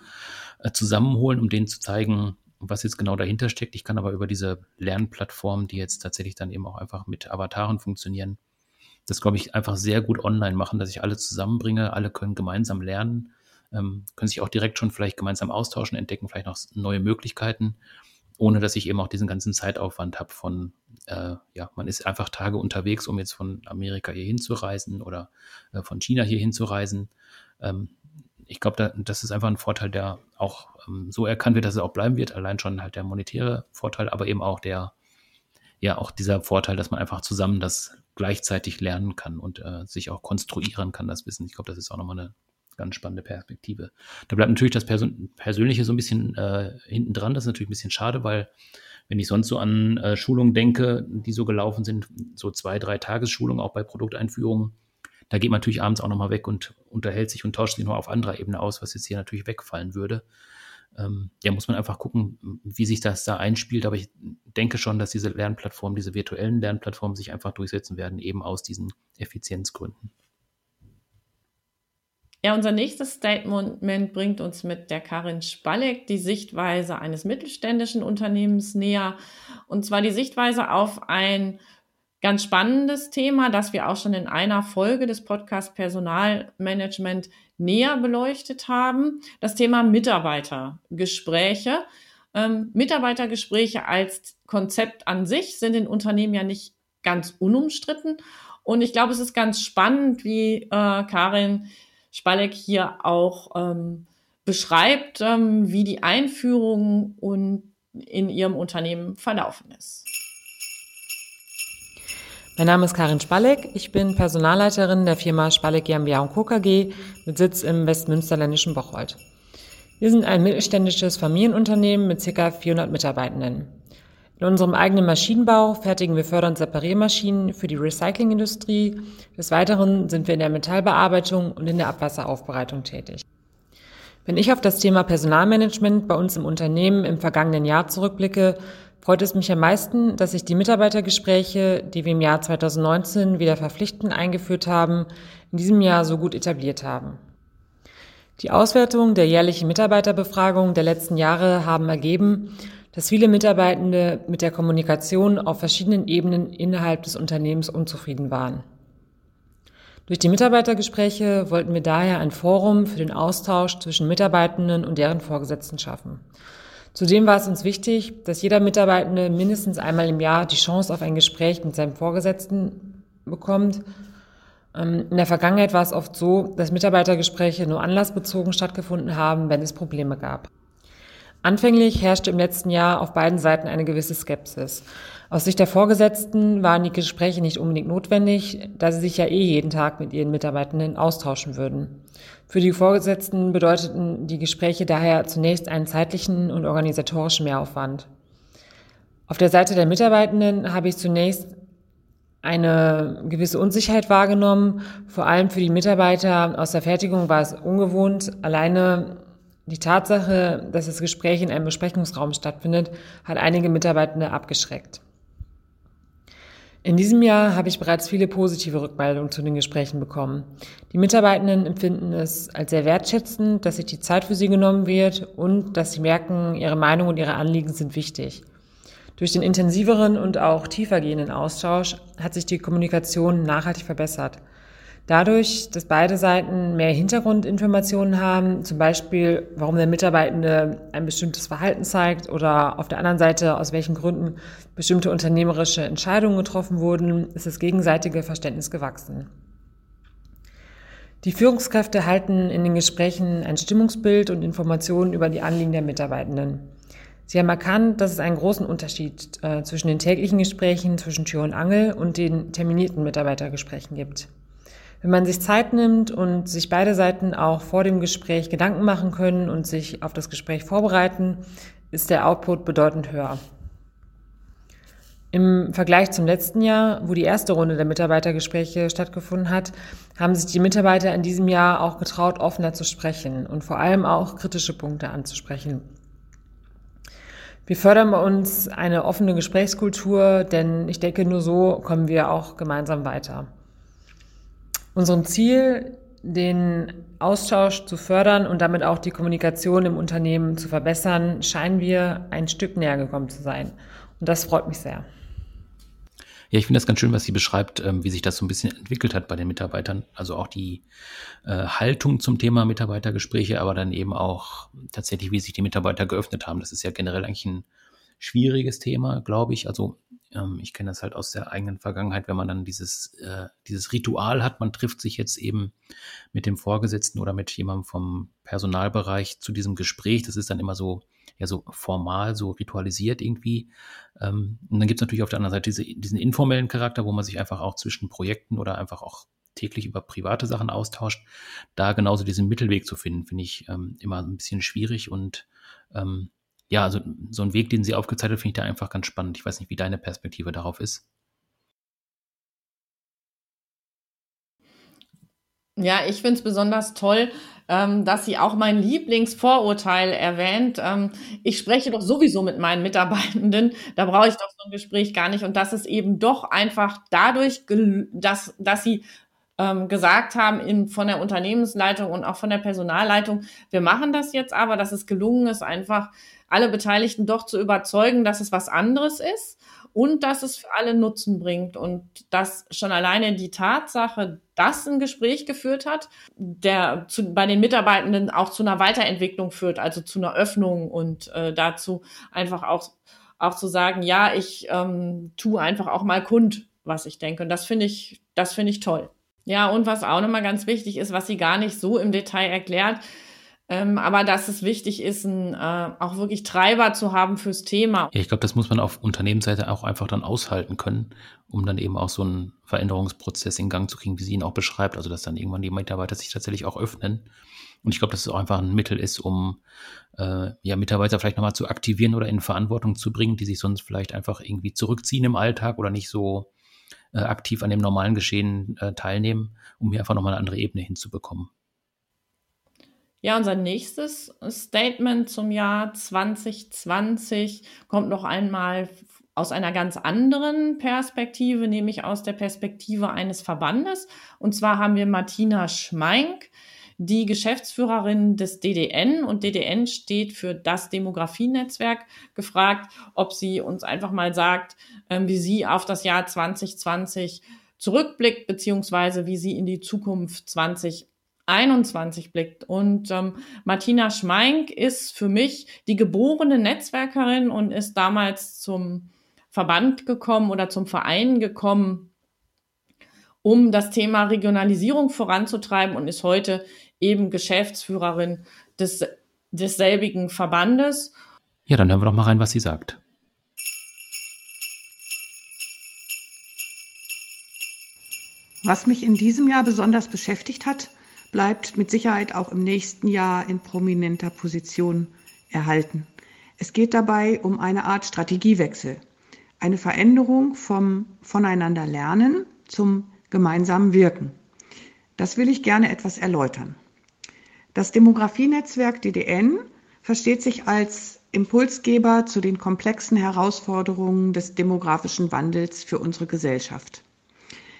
äh, zusammenholen, um denen zu zeigen, was jetzt genau dahinter steckt. Ich kann aber über diese Lernplattform, die jetzt tatsächlich dann eben auch einfach mit Avataren funktionieren, das, glaube ich, einfach sehr gut online machen, dass ich alle zusammenbringe, alle können gemeinsam lernen, ähm, können sich auch direkt schon vielleicht gemeinsam austauschen, entdecken vielleicht noch neue Möglichkeiten, ohne dass ich eben auch diesen ganzen Zeitaufwand habe von, äh, ja, man ist einfach Tage unterwegs, um jetzt von Amerika hier hinzureisen oder äh, von China hier hinzureisen. Ähm, ich glaube, da, das ist einfach ein Vorteil, der auch ähm, so erkannt wird, dass er auch bleiben wird. Allein schon halt der monetäre Vorteil, aber eben auch der, ja, auch dieser Vorteil, dass man einfach zusammen das gleichzeitig lernen kann und äh, sich auch konstruieren kann, das Wissen. Ich glaube, das ist auch nochmal eine ganz spannende Perspektive. Da bleibt natürlich das Persön Persönliche so ein bisschen äh, hinten dran. Das ist natürlich ein bisschen schade, weil wenn ich sonst so an äh, Schulungen denke, die so gelaufen sind, so zwei, drei Tagesschulungen auch bei Produkteinführungen, da geht man natürlich abends auch nochmal weg und unterhält sich und tauscht sich nur auf anderer Ebene aus, was jetzt hier natürlich wegfallen würde ähm, ja, muss man einfach gucken, wie sich das da einspielt. Aber ich denke schon, dass diese Lernplattformen, diese virtuellen Lernplattformen sich einfach durchsetzen werden, eben aus diesen Effizienzgründen. Ja, unser nächstes Statement bringt uns mit der Karin Spalleck die Sichtweise eines mittelständischen Unternehmens näher. Und zwar die Sichtweise auf ein ganz spannendes Thema, das wir auch schon in einer Folge des Podcasts Personalmanagement näher beleuchtet haben, das Thema Mitarbeitergespräche. Ähm, Mitarbeitergespräche als Konzept an sich sind in Unternehmen ja nicht ganz unumstritten. Und ich glaube, es ist ganz spannend, wie äh, Karin Spalleck hier auch ähm, beschreibt, ähm, wie die Einführung und in ihrem Unternehmen verlaufen ist. Mein Name ist Karin Spalleck. Ich bin Personalleiterin der Firma Spalleck GmbH Co. KG mit Sitz im westmünsterländischen Bocholt. Wir sind ein mittelständisches Familienunternehmen mit ca. 400 Mitarbeitenden. In unserem eigenen Maschinenbau fertigen wir Förder- und Separiermaschinen für die Recyclingindustrie. Des Weiteren sind wir in der Metallbearbeitung und in der Abwasseraufbereitung tätig. Wenn ich auf das Thema Personalmanagement bei uns im Unternehmen im vergangenen Jahr zurückblicke, freut es mich am meisten, dass sich die Mitarbeitergespräche, die wir im Jahr 2019 wieder verpflichtend eingeführt haben, in diesem Jahr so gut etabliert haben. Die Auswertung der jährlichen Mitarbeiterbefragung der letzten Jahre haben ergeben, dass viele Mitarbeitende mit der Kommunikation auf verschiedenen Ebenen innerhalb des Unternehmens unzufrieden waren. Durch die Mitarbeitergespräche wollten wir daher ein Forum für den Austausch zwischen Mitarbeitenden und deren Vorgesetzten schaffen. Zudem war es uns wichtig, dass jeder Mitarbeitende mindestens einmal im Jahr die Chance auf ein Gespräch mit seinem Vorgesetzten bekommt. Ähm, in der Vergangenheit war es oft so, dass Mitarbeitergespräche nur anlassbezogen stattgefunden haben, wenn es Probleme gab. Anfänglich herrschte im letzten Jahr auf beiden Seiten eine gewisse Skepsis. Aus Sicht der Vorgesetzten waren die Gespräche nicht unbedingt notwendig, da sie sich ja eh jeden Tag mit ihren Mitarbeitenden austauschen würden. Für die Vorgesetzten bedeuteten die Gespräche daher zunächst einen zeitlichen und organisatorischen Mehraufwand. Auf der Seite der Mitarbeitenden habe ich zunächst eine gewisse Unsicherheit wahrgenommen. Vor allem für die Mitarbeiter aus der Fertigung war es ungewohnt. Alleine die Tatsache, dass das Gespräch in einem Besprechungsraum stattfindet, hat einige Mitarbeitende abgeschreckt. In diesem Jahr habe ich bereits viele positive Rückmeldungen zu den Gesprächen bekommen. Die Mitarbeitenden empfinden es als sehr wertschätzend, dass sich die Zeit für sie genommen wird und dass sie merken, ihre Meinung und ihre Anliegen sind wichtig. Durch den intensiveren und auch tiefergehenden Austausch hat sich die Kommunikation nachhaltig verbessert. Dadurch, dass beide Seiten mehr Hintergrundinformationen haben, zum Beispiel, warum der Mitarbeitende ein bestimmtes Verhalten zeigt oder auf der anderen Seite, aus welchen Gründen bestimmte unternehmerische Entscheidungen getroffen wurden, ist das gegenseitige Verständnis gewachsen. Die Führungskräfte halten in den Gesprächen ein Stimmungsbild und Informationen über die Anliegen der Mitarbeitenden. Sie haben erkannt, dass es einen großen Unterschied äh, zwischen den täglichen Gesprächen zwischen Tür und Angel und den terminierten Mitarbeitergesprächen gibt. Wenn man sich Zeit nimmt und sich beide Seiten auch vor dem Gespräch Gedanken machen können und sich auf das Gespräch vorbereiten, ist der Output bedeutend höher. Im Vergleich zum letzten Jahr, wo die erste Runde der Mitarbeitergespräche stattgefunden hat, haben sich die Mitarbeiter in diesem Jahr auch getraut, offener zu sprechen und vor allem auch kritische Punkte anzusprechen. Wir fördern bei uns eine offene Gesprächskultur, denn ich denke, nur so kommen wir auch gemeinsam weiter. Unserem Ziel, den Austausch zu fördern und damit auch die Kommunikation im Unternehmen zu verbessern, scheinen wir ein Stück näher gekommen zu sein. Und das freut mich sehr. Ja, ich finde das ganz schön, was sie beschreibt, ähm, wie sich das so ein bisschen entwickelt hat bei den Mitarbeitern. Also auch die äh, Haltung zum Thema Mitarbeitergespräche, aber dann eben auch tatsächlich, wie sich die Mitarbeiter geöffnet haben. Das ist ja generell eigentlich ein schwieriges Thema, glaube ich. Also ähm, ich kenne das halt aus der eigenen Vergangenheit, wenn man dann dieses, äh, dieses Ritual hat, man trifft sich jetzt eben mit dem Vorgesetzten oder mit jemandem vom Personalbereich zu diesem Gespräch. Das ist dann immer so, ja, so formal, so ritualisiert irgendwie. Ähm, und dann gibt es natürlich auf der anderen Seite diese, diesen informellen Charakter, wo man sich einfach auch zwischen Projekten oder einfach auch täglich über private Sachen austauscht. Da genauso diesen Mittelweg zu finden, finde ich ähm, immer ein bisschen schwierig und ähm, ja, also so ein Weg, den sie aufgezeigt hat, finde ich da einfach ganz spannend. Ich weiß nicht, wie deine Perspektive darauf ist. Ja, ich finde es besonders toll, ähm, dass sie auch mein Lieblingsvorurteil erwähnt. Ähm, ich spreche doch sowieso mit meinen Mitarbeitenden, da brauche ich doch so ein Gespräch gar nicht. Und das ist eben doch einfach dadurch, dass, dass sie ähm, gesagt haben in, von der Unternehmensleitung und auch von der Personalleitung, wir machen das jetzt aber, dass es gelungen ist, einfach alle Beteiligten doch zu überzeugen, dass es was anderes ist und dass es für alle Nutzen bringt und dass schon alleine die Tatsache, dass ein Gespräch geführt hat, der zu, bei den Mitarbeitenden auch zu einer Weiterentwicklung führt, also zu einer Öffnung und äh, dazu einfach auch auch zu sagen, ja, ich ähm, tue einfach auch mal kund, was ich denke. Und das finde ich, das finde ich toll. Ja, und was auch nochmal ganz wichtig ist, was sie gar nicht so im Detail erklärt, ähm, aber dass es wichtig ist, ein, äh, auch wirklich Treiber zu haben fürs Thema. Ja, ich glaube, das muss man auf Unternehmensseite auch einfach dann aushalten können, um dann eben auch so einen Veränderungsprozess in Gang zu kriegen, wie sie ihn auch beschreibt. Also, dass dann irgendwann die Mitarbeiter sich tatsächlich auch öffnen. Und ich glaube, dass es auch einfach ein Mittel ist, um äh, ja, Mitarbeiter vielleicht nochmal zu aktivieren oder in Verantwortung zu bringen, die sich sonst vielleicht einfach irgendwie zurückziehen im Alltag oder nicht so äh, aktiv an dem normalen Geschehen äh, teilnehmen, um hier einfach nochmal eine andere Ebene hinzubekommen. Ja, unser nächstes Statement zum Jahr 2020 kommt noch einmal aus einer ganz anderen Perspektive, nämlich aus der Perspektive eines Verbandes. Und zwar haben wir Martina Schmeink, die Geschäftsführerin des DDN und DDN steht für das Demografienetzwerk, gefragt, ob sie uns einfach mal sagt, ähm, wie sie auf das Jahr 2020 zurückblickt, beziehungsweise wie sie in die Zukunft 20 21 blickt. Und ähm, Martina Schmeink ist für mich die geborene Netzwerkerin und ist damals zum Verband gekommen oder zum Verein gekommen, um das Thema Regionalisierung voranzutreiben und ist heute eben Geschäftsführerin des, desselbigen Verbandes. Ja, dann hören wir doch mal rein, was sie sagt. Was mich in diesem Jahr besonders beschäftigt hat, bleibt mit Sicherheit auch im nächsten Jahr in prominenter Position erhalten. Es geht dabei um eine Art Strategiewechsel, eine Veränderung vom Voneinander lernen zum gemeinsamen Wirken. Das will ich gerne etwas erläutern. Das Demografienetzwerk DDN versteht sich als Impulsgeber zu den komplexen Herausforderungen des demografischen Wandels für unsere Gesellschaft.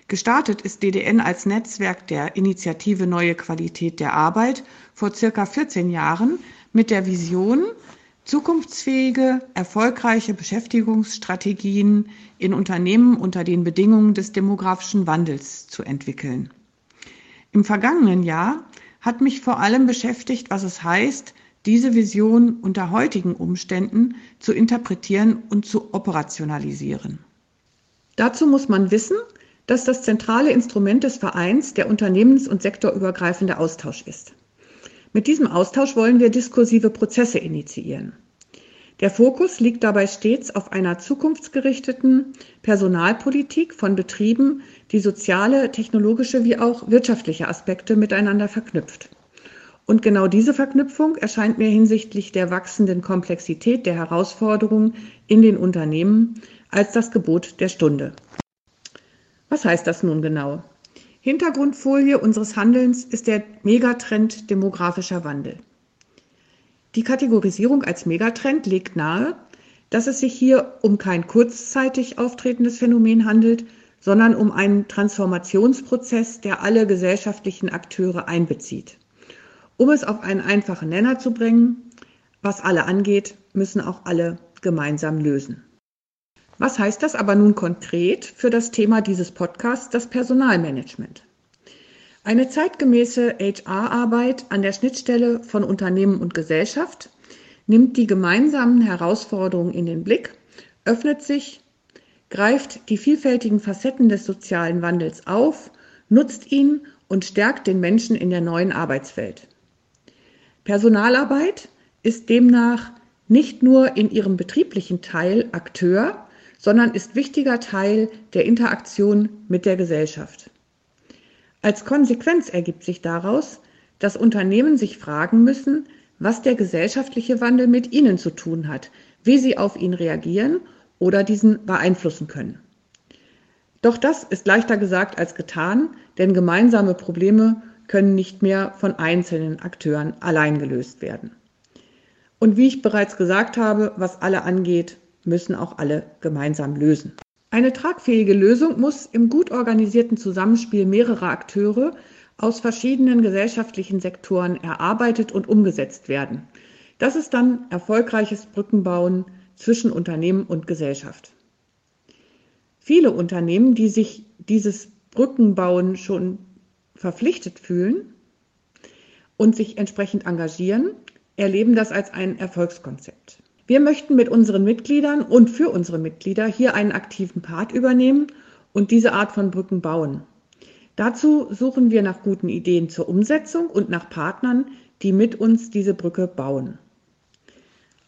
Gestartet ist DDN als Netzwerk der Initiative Neue Qualität der Arbeit vor circa 14 Jahren mit der Vision, zukunftsfähige, erfolgreiche Beschäftigungsstrategien in Unternehmen unter den Bedingungen des demografischen Wandels zu entwickeln. Im vergangenen Jahr hat mich vor allem beschäftigt, was es heißt, diese Vision unter heutigen Umständen zu interpretieren und zu operationalisieren. Dazu muss man wissen, dass das zentrale Instrument des Vereins der unternehmens- und sektorübergreifende Austausch ist. Mit diesem Austausch wollen wir diskursive Prozesse initiieren. Der Fokus liegt dabei stets auf einer zukunftsgerichteten Personalpolitik von Betrieben, die soziale, technologische wie auch wirtschaftliche Aspekte miteinander verknüpft. Und genau diese Verknüpfung erscheint mir hinsichtlich der wachsenden Komplexität der Herausforderungen in den Unternehmen als das Gebot der Stunde. Was heißt das nun genau? Hintergrundfolie unseres Handelns ist der Megatrend demografischer Wandel. Die Kategorisierung als Megatrend legt nahe, dass es sich hier um kein kurzzeitig auftretendes Phänomen handelt, sondern um einen Transformationsprozess, der alle gesellschaftlichen Akteure einbezieht. Um es auf einen einfachen Nenner zu bringen, was alle angeht, müssen auch alle gemeinsam lösen. Was heißt das aber nun konkret für das Thema dieses Podcasts, das Personalmanagement? Eine zeitgemäße HR-Arbeit an der Schnittstelle von Unternehmen und Gesellschaft nimmt die gemeinsamen Herausforderungen in den Blick, öffnet sich, greift die vielfältigen Facetten des sozialen Wandels auf, nutzt ihn und stärkt den Menschen in der neuen Arbeitswelt. Personalarbeit ist demnach nicht nur in ihrem betrieblichen Teil Akteur, sondern ist wichtiger Teil der Interaktion mit der Gesellschaft. Als Konsequenz ergibt sich daraus, dass Unternehmen sich fragen müssen, was der gesellschaftliche Wandel mit ihnen zu tun hat, wie sie auf ihn reagieren oder diesen beeinflussen können. Doch das ist leichter gesagt als getan, denn gemeinsame Probleme können nicht mehr von einzelnen Akteuren allein gelöst werden. Und wie ich bereits gesagt habe, was alle angeht, müssen auch alle gemeinsam lösen. Eine tragfähige Lösung muss im gut organisierten Zusammenspiel mehrerer Akteure aus verschiedenen gesellschaftlichen Sektoren erarbeitet und umgesetzt werden. Das ist dann erfolgreiches Brückenbauen zwischen Unternehmen und Gesellschaft. Viele Unternehmen, die sich dieses Brückenbauen schon verpflichtet fühlen und sich entsprechend engagieren, erleben das als ein Erfolgskonzept. Wir möchten mit unseren Mitgliedern und für unsere Mitglieder hier einen aktiven Part übernehmen und diese Art von Brücken bauen. Dazu suchen wir nach guten Ideen zur Umsetzung und nach Partnern, die mit uns diese Brücke bauen.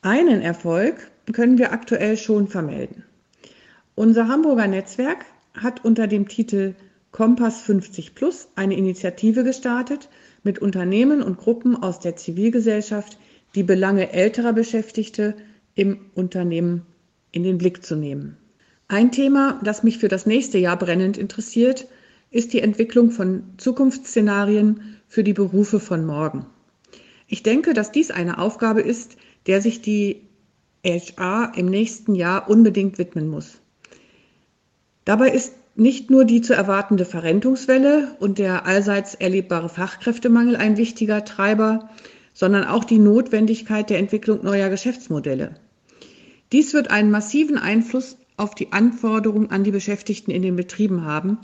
Einen Erfolg können wir aktuell schon vermelden. Unser Hamburger Netzwerk hat unter dem Titel Kompass 50 Plus eine Initiative gestartet mit Unternehmen und Gruppen aus der Zivilgesellschaft, die Belange älterer Beschäftigte im Unternehmen in den Blick zu nehmen. Ein Thema, das mich für das nächste Jahr brennend interessiert, ist die Entwicklung von Zukunftsszenarien für die Berufe von morgen. Ich denke, dass dies eine Aufgabe ist, der sich die HR im nächsten Jahr unbedingt widmen muss. Dabei ist nicht nur die zu erwartende Verrentungswelle und der allseits erlebbare Fachkräftemangel ein wichtiger Treiber, sondern auch die Notwendigkeit der Entwicklung neuer Geschäftsmodelle. Dies wird einen massiven Einfluss auf die Anforderungen an die Beschäftigten in den Betrieben haben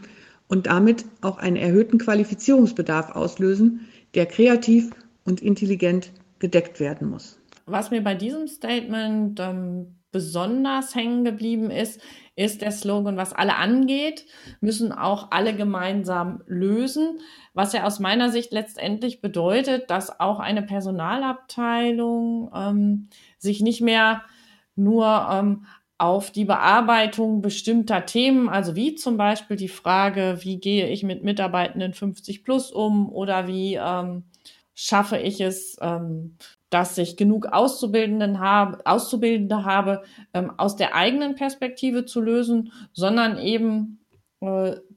und damit auch einen erhöhten Qualifizierungsbedarf auslösen, der kreativ und intelligent gedeckt werden muss. Was mir bei diesem Statement ähm, besonders hängen geblieben ist, ist der Slogan, was alle angeht, müssen auch alle gemeinsam lösen, was ja aus meiner Sicht letztendlich bedeutet, dass auch eine Personalabteilung ähm, sich nicht mehr nur ähm, auf die Bearbeitung bestimmter Themen, also wie zum Beispiel die Frage, wie gehe ich mit Mitarbeitenden 50 plus um oder wie ähm, schaffe ich es, ähm, dass ich genug Auszubildenden habe, Auszubildende habe, ähm, aus der eigenen Perspektive zu lösen, sondern eben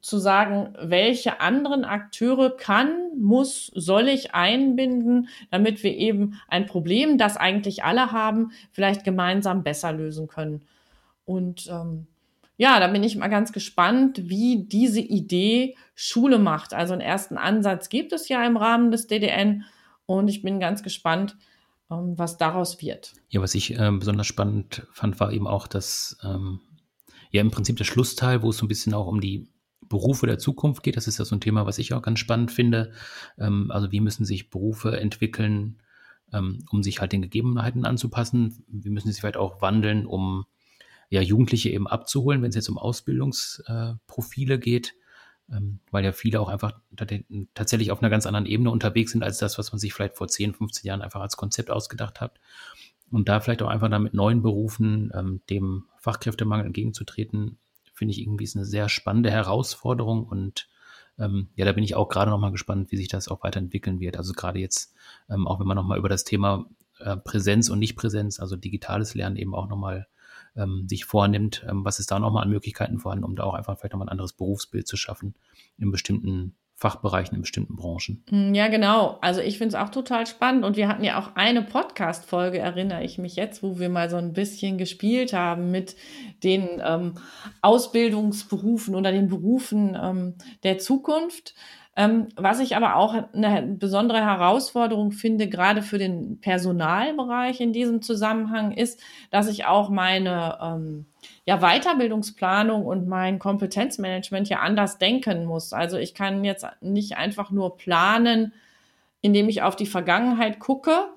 zu sagen, welche anderen Akteure kann, muss, soll ich einbinden, damit wir eben ein Problem, das eigentlich alle haben, vielleicht gemeinsam besser lösen können. Und ähm, ja, da bin ich mal ganz gespannt, wie diese Idee Schule macht. Also einen ersten Ansatz gibt es ja im Rahmen des DDN und ich bin ganz gespannt, ähm, was daraus wird. Ja, was ich äh, besonders spannend fand, war eben auch das, ähm, ja, im Prinzip der Schlussteil, wo es so ein bisschen auch um die Berufe der Zukunft geht. Das ist ja so ein Thema, was ich auch ganz spannend finde. Ähm, also wie müssen sich Berufe entwickeln, ähm, um sich halt den Gegebenheiten anzupassen? Wie müssen sie sich vielleicht auch wandeln, um ja, Jugendliche eben abzuholen, wenn es jetzt um Ausbildungsprofile geht? ähm, weil ja viele auch einfach tatsächlich auf einer ganz anderen Ebene unterwegs sind als das, was man sich vielleicht vor 10, 15 Jahren einfach als Konzept ausgedacht hat. Und da vielleicht auch einfach dann mit neuen Berufen ähm, dem Fachkräftemangel entgegenzutreten, finde ich irgendwie ist eine sehr spannende Herausforderung und ähm, ja, da bin ich auch gerade nochmal gespannt, wie sich das auch weiterentwickeln wird. Also gerade jetzt, ähm, auch wenn man nochmal über das Thema äh, Präsenz und Nicht-Präsenz, also digitales Lernen eben auch nochmal ähm, sich vornimmt, ähm, was ist da nochmal an Möglichkeiten vorhanden, um da auch einfach vielleicht nochmal ein anderes Berufsbild zu schaffen in bestimmten Fachbereichen, in bestimmten Branchen. Hm, ja, genau. Also ich finde es auch total spannend. Und wir hatten ja auch eine Podcast-Folge, erinnere ich mich jetzt, wo wir mal so ein bisschen gespielt haben mit den ähm, Ausbildungsberufen oder den Berufen ähm, der Zukunft. Ähm, was ich aber auch eine besondere Herausforderung finde, gerade für den Personalbereich in diesem Zusammenhang, ist, dass ich auch meine ähm, ja, Weiterbildungsplanung und mein Kompetenzmanagement ja anders denken muss. Also ich kann jetzt nicht einfach nur planen, indem ich auf die Vergangenheit gucke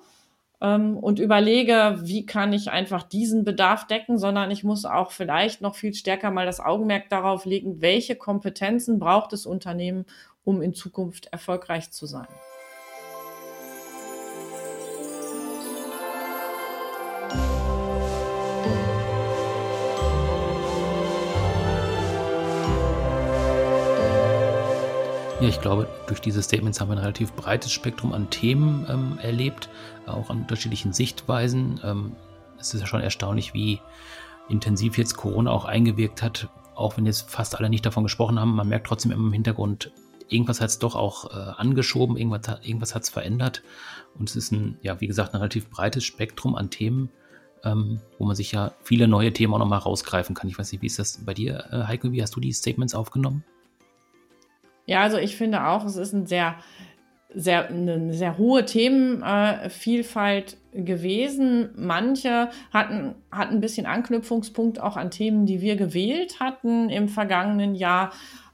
ähm, und überlege, wie kann ich einfach diesen Bedarf decken, sondern ich muss auch vielleicht noch viel stärker mal das Augenmerk darauf legen, welche Kompetenzen braucht das Unternehmen, um in Zukunft erfolgreich zu sein. Ja, ich glaube, durch diese Statements haben wir ein relativ breites Spektrum an Themen ähm, erlebt, auch an unterschiedlichen Sichtweisen. Ähm, es ist ja schon erstaunlich, wie intensiv jetzt Corona auch eingewirkt hat, auch wenn jetzt fast alle nicht davon gesprochen haben. Man merkt trotzdem immer im Hintergrund, irgendwas hat es doch auch äh, angeschoben, irgendwas, irgendwas hat es verändert. Und es ist ein, ja, wie gesagt, ein relativ breites Spektrum an Themen, ähm, wo man sich ja viele neue Themen auch nochmal rausgreifen kann. Ich weiß nicht, wie ist das bei dir, äh, Heike? Wie hast du die Statements aufgenommen? Ja, also ich finde auch, es ist ein sehr, sehr, eine sehr hohe Themenvielfalt gewesen. Manche hatten, hatten ein bisschen Anknüpfungspunkt auch an Themen, die wir gewählt hatten im vergangenen Jahr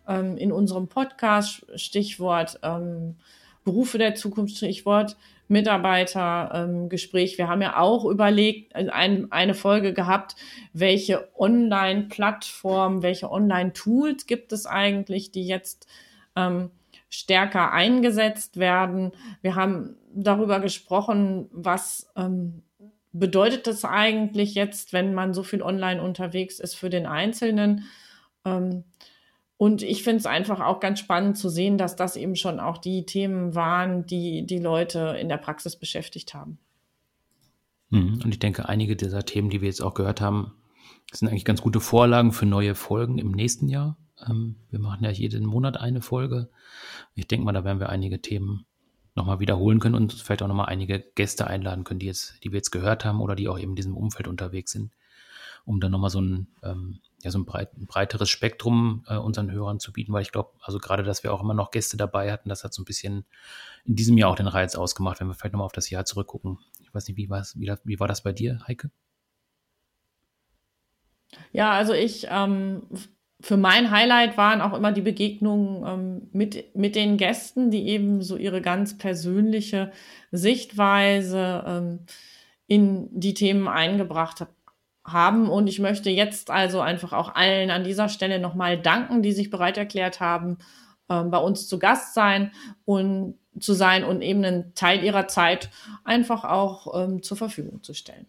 ähm, in unserem Podcast, Stichwort ähm, Berufe der Zukunft, Stichwort Mitarbeitergespräch. Ähm, wir haben ja auch überlegt, also ein, eine Folge gehabt, welche Online-Plattformen, welche Online-Tools gibt es eigentlich, die jetzt ähm, stärker eingesetzt werden. Wir haben darüber gesprochen, was ähm, bedeutet das eigentlich jetzt, wenn man so viel online unterwegs ist für den Einzelnen. Ähm, und ich finde es einfach auch ganz spannend zu sehen, dass das eben schon auch die Themen waren, die die Leute in der Praxis beschäftigt haben. Mhm. Und ich denke, einige dieser Themen, die wir jetzt auch gehört haben, sind eigentlich ganz gute Vorlagen für neue Folgen im nächsten Jahr. Ähm, wir machen ja jeden Monat eine Folge. Ich denke mal, da werden wir einige Themen nochmal wiederholen können und vielleicht auch nochmal einige Gäste einladen können, die jetzt, die wir jetzt gehört haben oder die auch eben in diesem Umfeld unterwegs sind, um dann nochmal so ein ähm, ja, so ein, breit, ein breiteres Spektrum äh, unseren Hörern zu bieten, weil ich glaube, also gerade, dass wir auch immer noch Gäste dabei hatten, das hat so ein bisschen in diesem Jahr auch den Reiz ausgemacht, wenn wir vielleicht nochmal auf das Jahr zurückgucken. Ich weiß nicht, wie, wie, wie war das bei dir, Heike? Ja, also ich, ähm, für mein Highlight waren auch immer die Begegnungen ähm, mit, mit den Gästen, die eben so ihre ganz persönliche Sichtweise ähm, in die Themen eingebracht haben. Und ich möchte jetzt also einfach auch allen an dieser Stelle nochmal danken, die sich bereit erklärt haben, äh, bei uns zu Gast sein und zu sein und eben einen Teil ihrer Zeit einfach auch ähm, zur Verfügung zu stellen.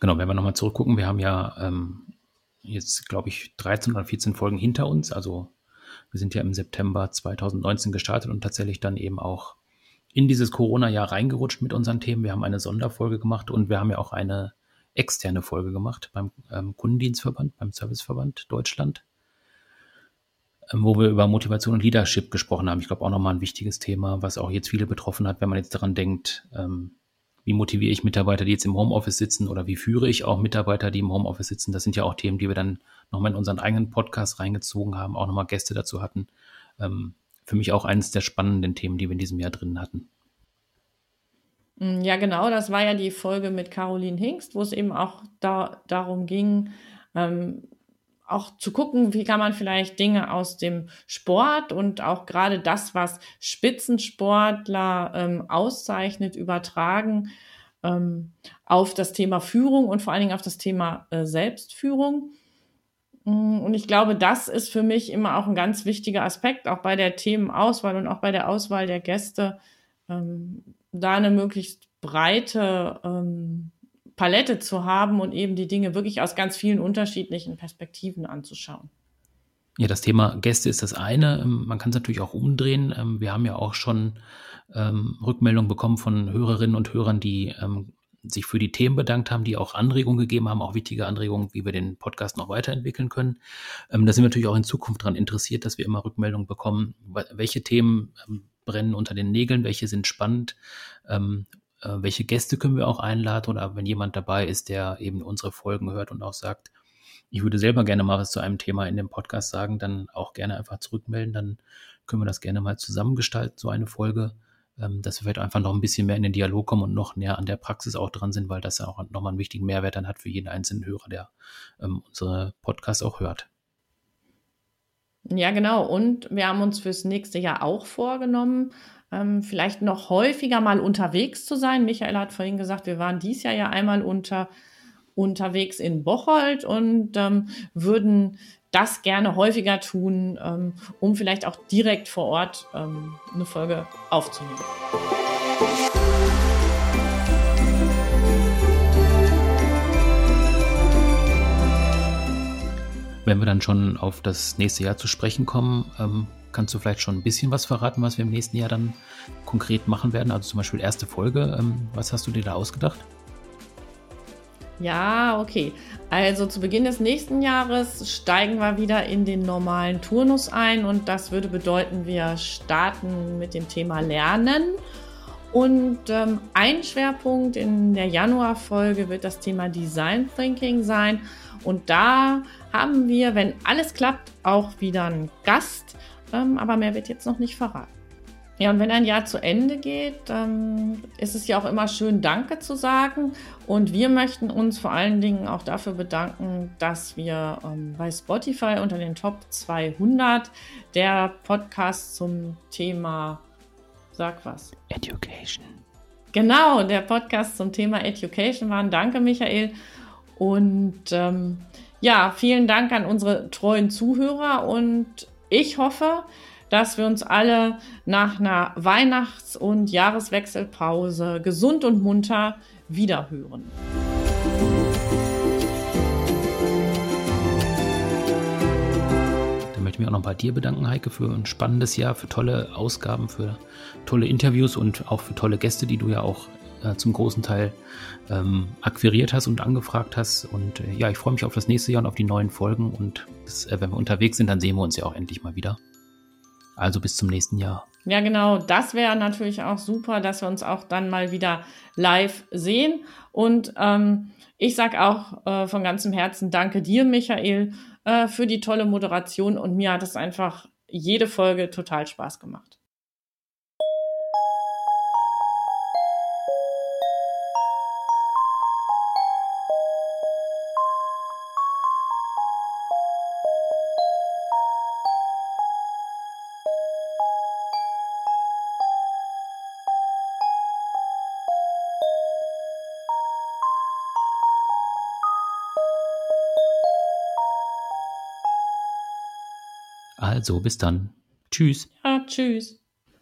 Genau, wenn wir nochmal zurückgucken, wir haben ja ähm, jetzt, glaube ich, 13 oder 14 Folgen hinter uns. Also wir sind ja im September 2019 gestartet und tatsächlich dann eben auch in dieses Corona-Jahr reingerutscht mit unseren Themen. Wir haben eine Sonderfolge gemacht und wir haben ja auch eine externe Folge gemacht beim ähm, Kundendienstverband, beim Serviceverband Deutschland, ähm, wo wir über Motivation und Leadership gesprochen haben. Ich glaube auch nochmal ein wichtiges Thema, was auch jetzt viele betroffen hat, wenn man jetzt daran denkt, ähm, wie motiviere ich Mitarbeiter, die jetzt im Homeoffice sitzen oder wie führe ich auch Mitarbeiter, die im Homeoffice sitzen. Das sind ja auch Themen, die wir dann nochmal in unseren eigenen Podcast reingezogen haben, auch nochmal Gäste dazu hatten. Ähm, für mich auch eines der spannenden Themen, die wir in diesem Jahr drin hatten. Mm, ja, genau, das war ja die Folge mit Caroline Hingst, wo es eben auch da, darum ging, ähm, auch zu gucken, wie kann man vielleicht Dinge aus dem Sport und auch gerade das, was Spitzensportler ähm, auszeichnet, übertragen ähm, auf das Thema Führung und vor allen Dingen auf das Thema äh, Selbstführung. Mm, und ich glaube, das ist für mich immer auch ein ganz wichtiger Aspekt, auch bei der Themenauswahl und auch bei der Auswahl der Gäste, ähm, da eine möglichst breite ähm, Palette zu haben und eben die Dinge wirklich aus ganz vielen unterschiedlichen Perspektiven anzuschauen. Ja, das Thema Gäste ist das eine. Ähm, man kann es natürlich auch umdrehen. Ähm, wir haben ja auch schon ähm, Rückmeldungen bekommen von Hörerinnen und Hörern, die sich für die Themen bedankt haben, die auch Anregungen gegeben haben, auch wichtige Anregungen, wie wir den Podcast noch weiterentwickeln können. Da sind wir natürlich auch in Zukunft daran interessiert, dass wir immer Rückmeldungen bekommen, welche Themen brennen unter den Nägeln, welche sind spannend, welche Gäste können wir auch einladen oder wenn jemand dabei ist, der eben unsere Folgen hört und auch sagt, ich würde selber gerne mal was zu einem Thema in dem Podcast sagen, dann auch gerne einfach zurückmelden, dann können wir das gerne mal zusammengestalten, so eine Folge ähm, dass wir vielleicht einfach noch ein bisschen mehr in den Dialog kommen und noch näher an der Praxis auch dran sind, weil das ja auch nochmal einen wichtigen Mehrwert dann hat für jeden einzelnen Hörer, der ähm, unsere Podcasts auch hört. Ja, genau. Und wir haben uns fürs nächste Jahr auch vorgenommen, ähm, vielleicht noch häufiger mal unterwegs zu sein. Michael hat vorhin gesagt, wir waren dies Jahr ja einmal unter, unterwegs in Bocholt und ähm, würden das gerne häufiger tun, ähm, um vielleicht auch direkt vor Ort ähm, eine Folge aufzunehmen. Wenn wir dann schon auf das nächste Jahr zu sprechen kommen, ähm, kannst du vielleicht schon ein bisschen was verraten, was wir im nächsten Jahr dann konkret machen werden? Also zum Beispiel erste Folge. Ähm, was hast du dir da ausgedacht? Ja, okay. Also zu Beginn des nächsten Jahres steigen wir wieder in den normalen Turnus ein und das würde bedeuten, wir starten mit dem Thema Lernen. Und ähm, ein Schwerpunkt in der Januarfolge wird das Thema Design Thinking sein. Und da haben wir, wenn alles klappt, auch wieder einen Gast. Ähm, aber mehr wird jetzt noch nicht verraten. Ja, und wenn ein Jahr zu Ende geht, dann ist es ja auch immer schön, Danke zu sagen. Und wir möchten uns vor allen Dingen auch dafür bedanken, dass wir ähm, bei Spotify unter den Top 200 der Podcast zum Thema, sag was? Education. Genau, der Podcast zum Thema Education waren. Danke, Michael. Und ähm, ja, vielen Dank an unsere treuen Zuhörer und ich hoffe, dass wir uns alle nach einer Weihnachts- und Jahreswechselpause gesund und munter wiederhören. Dann möchte ich mich auch noch bei dir bedanken, Heike, für ein spannendes Jahr, für tolle Ausgaben, für tolle Interviews und auch für tolle Gäste, die du ja auch äh, zum großen Teil ähm, akquiriert hast und angefragt hast. Und äh, ja, ich freue mich auf das nächste Jahr und auf die neuen Folgen. Und das, äh, wenn wir unterwegs sind, dann sehen wir uns ja auch endlich mal wieder. Also bis zum nächsten Jahr. Ja, genau. Das wäre natürlich auch super, dass wir uns auch dann mal wieder live sehen. Und ähm, ich sage auch äh, von ganzem Herzen Danke dir, Michael, äh, für die tolle Moderation. Und mir hat es einfach jede Folge total Spaß gemacht. Also bis dann. Tschüss. Ja, tschüss.